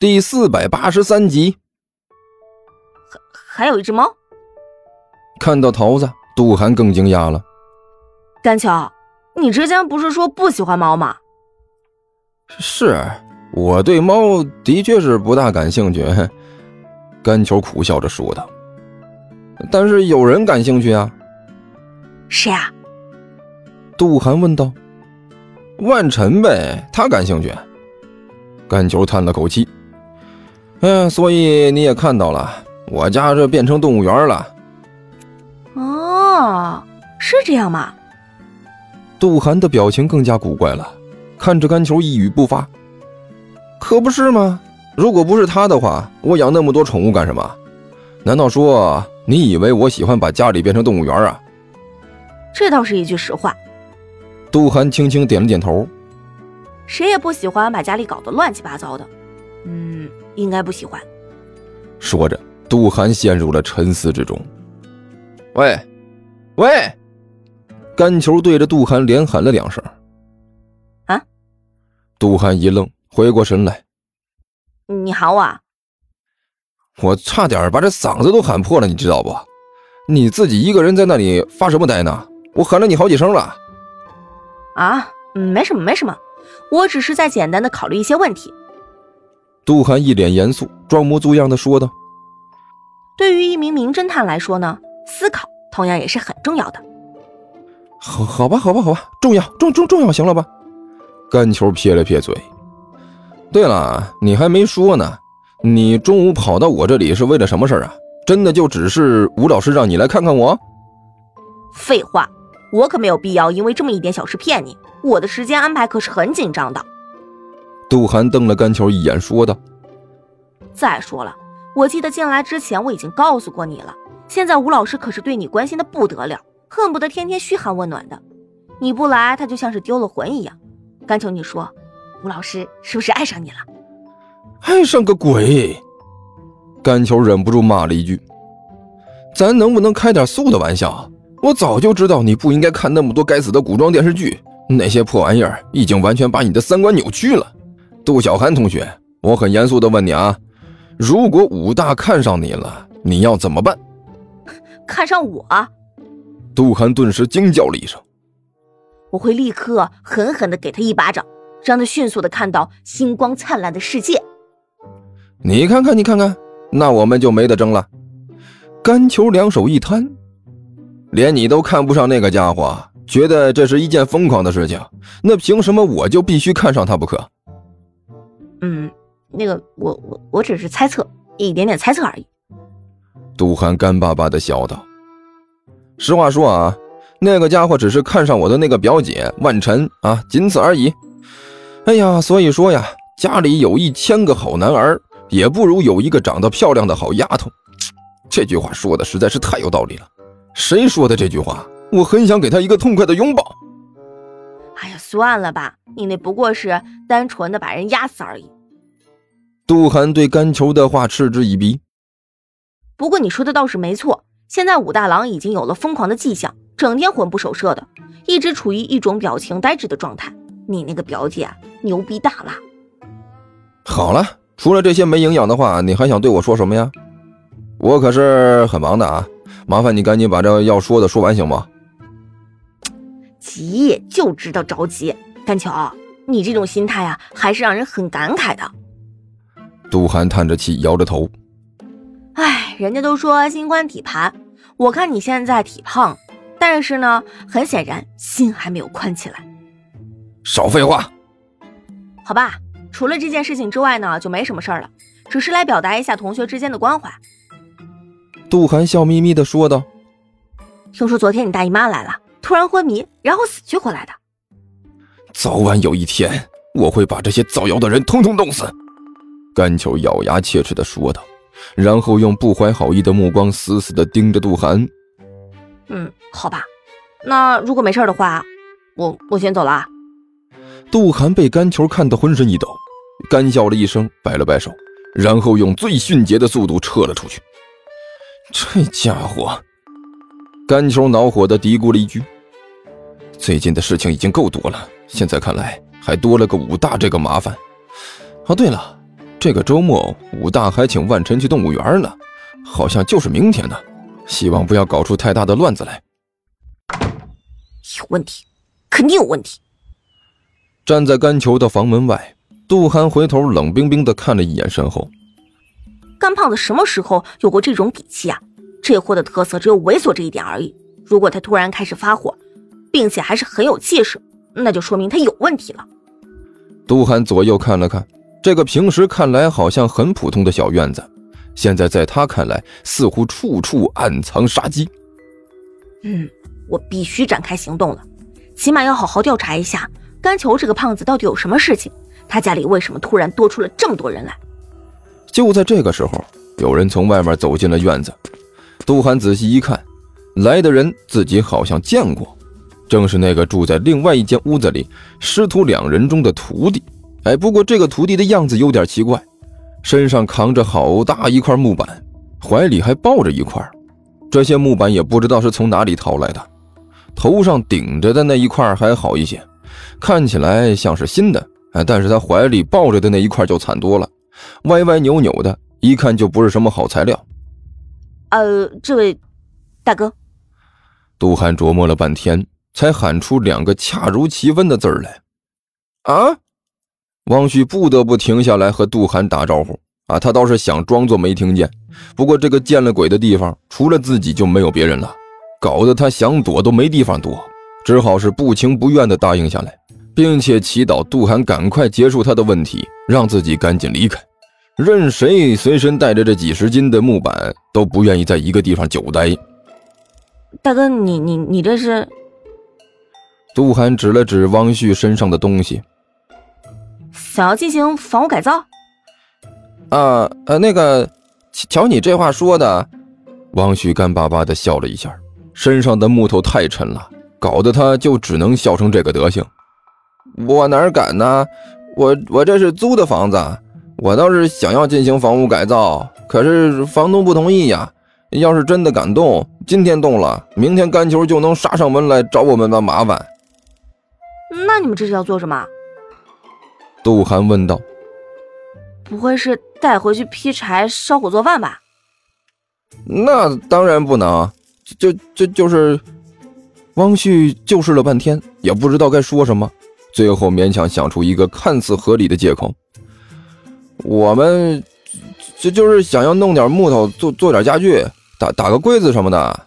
第四百八十三集。还还有一只猫。看到桃子，杜涵更惊讶了。甘秋，你之前不是说不喜欢猫吗？是，我对猫的确是不大感兴趣。甘球苦笑着说道。但是有人感兴趣啊。谁啊？杜涵问道。万晨呗，他感兴趣。甘球叹了口气。嗯，所以你也看到了，我家这变成动物园了。哦，是这样吗？杜涵的表情更加古怪了，看着甘球一语不发。可不是吗？如果不是他的话，我养那么多宠物干什么？难道说你以为我喜欢把家里变成动物园啊？这倒是一句实话。杜涵轻轻点了点头。谁也不喜欢把家里搞得乱七八糟的。嗯，应该不喜欢。说着，杜涵陷入了沉思之中。喂，喂！甘球对着杜涵连喊了两声。啊！杜涵一愣，回过神来。你喊我？我差点把这嗓子都喊破了，你知道不？你自己一个人在那里发什么呆呢？我喊了你好几声了。啊，没什么，没什么，我只是在简单的考虑一些问题。杜涵一脸严肃，装模作样的说道：“对于一名名侦探来说呢，思考同样也是很重要的。”好，好吧，好吧，好吧，重要，重重重要，行了吧？甘球撇了撇嘴。对了，你还没说呢，你中午跑到我这里是为了什么事啊？真的就只是吴老师让你来看看我？废话。我可没有必要因为这么一点小事骗你，我的时间安排可是很紧张的。杜涵瞪了甘球一眼，说道：“再说了，我记得进来之前我已经告诉过你了。现在吴老师可是对你关心的不得了，恨不得天天嘘寒问暖的。你不来，他就像是丢了魂一样。甘球你说，吴老师是不是爱上你了？爱上个鬼！”甘球忍不住骂了一句：“咱能不能开点素的玩笑？”我早就知道你不应该看那么多该死的古装电视剧，那些破玩意儿已经完全把你的三观扭曲了。杜小涵同学，我很严肃的问你啊，如果武大看上你了，你要怎么办？看上我？杜涵顿时惊叫了一声。我会立刻狠狠的给他一巴掌，让他迅速的看到星光灿烂的世界。你看看，你看看，那我们就没得争了。甘球两手一摊。连你都看不上那个家伙，觉得这是一件疯狂的事情，那凭什么我就必须看上他不可？嗯，那个我我我只是猜测，一点点猜测而已。杜涵干巴巴的笑道：“实话说啊，那个家伙只是看上我的那个表姐万晨啊，仅此而已。哎呀，所以说呀，家里有一千个好男儿，也不如有一个长得漂亮的好丫头。这句话说的实在是太有道理了。”谁说的这句话？我很想给他一个痛快的拥抱。哎呀，算了吧，你那不过是单纯的把人压死而已。杜涵对甘球的话嗤之以鼻。不过你说的倒是没错，现在武大郎已经有了疯狂的迹象，整天魂不守舍的，一直处于一种表情呆滞的状态。你那个表姐牛逼大了。好了，除了这些没营养的话，你还想对我说什么呀？我可是很忙的啊。麻烦你赶紧把这要说的说完，行吗？急就知道着急，甘球，你这种心态啊，还是让人很感慨的。杜涵叹着气，摇着头。哎，人家都说心宽体盘，我看你现在体胖，但是呢，很显然心还没有宽起来。少废话。好吧，除了这件事情之外呢，就没什么事儿了，只是来表达一下同学之间的关怀。杜涵笑眯眯的说道：“听说昨天你大姨妈来了，突然昏迷，然后死去活来的。早晚有一天，我会把这些造谣的人通通弄死。”甘球咬牙切齿的说道，然后用不怀好意的目光死死的盯着杜涵。“嗯，好吧，那如果没事的话，我我先走了。”杜涵被甘球看得浑身一抖，干笑了一声，摆了摆手，然后用最迅捷的速度撤了出去。这家伙，甘球恼火的嘀咕了一句：“最近的事情已经够多了，现在看来还多了个武大这个麻烦。哦，对了，这个周末武大还请万晨去动物园呢，好像就是明天呢。希望不要搞出太大的乱子来。有问题，肯定有问题。站在甘球的房门外，杜涵回头冷冰冰的看了一眼身后。干胖子什么时候有过这种底气啊？这货的特色只有猥琐这一点而已。如果他突然开始发火，并且还是很有气势，那就说明他有问题了。杜涵左右看了看，这个平时看来好像很普通的小院子。现在在他看来，似乎处处暗藏杀机。嗯，我必须展开行动了，起码要好好调查一下甘球这个胖子到底有什么事情。他家里为什么突然多出了这么多人来？就在这个时候，有人从外面走进了院子。杜涵仔细一看，来的人自己好像见过，正是那个住在另外一间屋子里师徒两人中的徒弟。哎，不过这个徒弟的样子有点奇怪。身上扛着好大一块木板，怀里还抱着一块。这些木板也不知道是从哪里淘来的。头上顶着的那一块还好一些，看起来像是新的。哎，但是他怀里抱着的那一块就惨多了，歪歪扭扭的，一看就不是什么好材料。呃，这位大哥，杜涵琢磨了半天，才喊出两个恰如其分的字儿来：“啊！”汪旭不得不停下来和杜涵打招呼啊，他倒是想装作没听见，不过这个见了鬼的地方，除了自己就没有别人了，搞得他想躲都没地方躲，只好是不情不愿地答应下来，并且祈祷杜涵赶快结束他的问题，让自己赶紧离开。任谁随身带着这几十斤的木板，都不愿意在一个地方久待。大哥，你你你这是？杜涵指了指汪旭身上的东西。想要进行房屋改造？啊呃，那个，瞧你这话说的，汪旭干巴巴的笑了一下，身上的木头太沉了，搞得他就只能笑成这个德行。我哪敢呢？我我这是租的房子，我倒是想要进行房屋改造，可是房东不同意呀。要是真的敢动，今天动了，明天干球就能杀上门来找我们的麻烦。那你们这是要做什么？杜涵问道：“不会是带回去劈柴烧火做饭吧？”“那当然不能，就就就是。”汪旭就是了半天，也不知道该说什么，最后勉强想出一个看似合理的借口：“我们就就是想要弄点木头做做点家具，打打个柜子什么的。”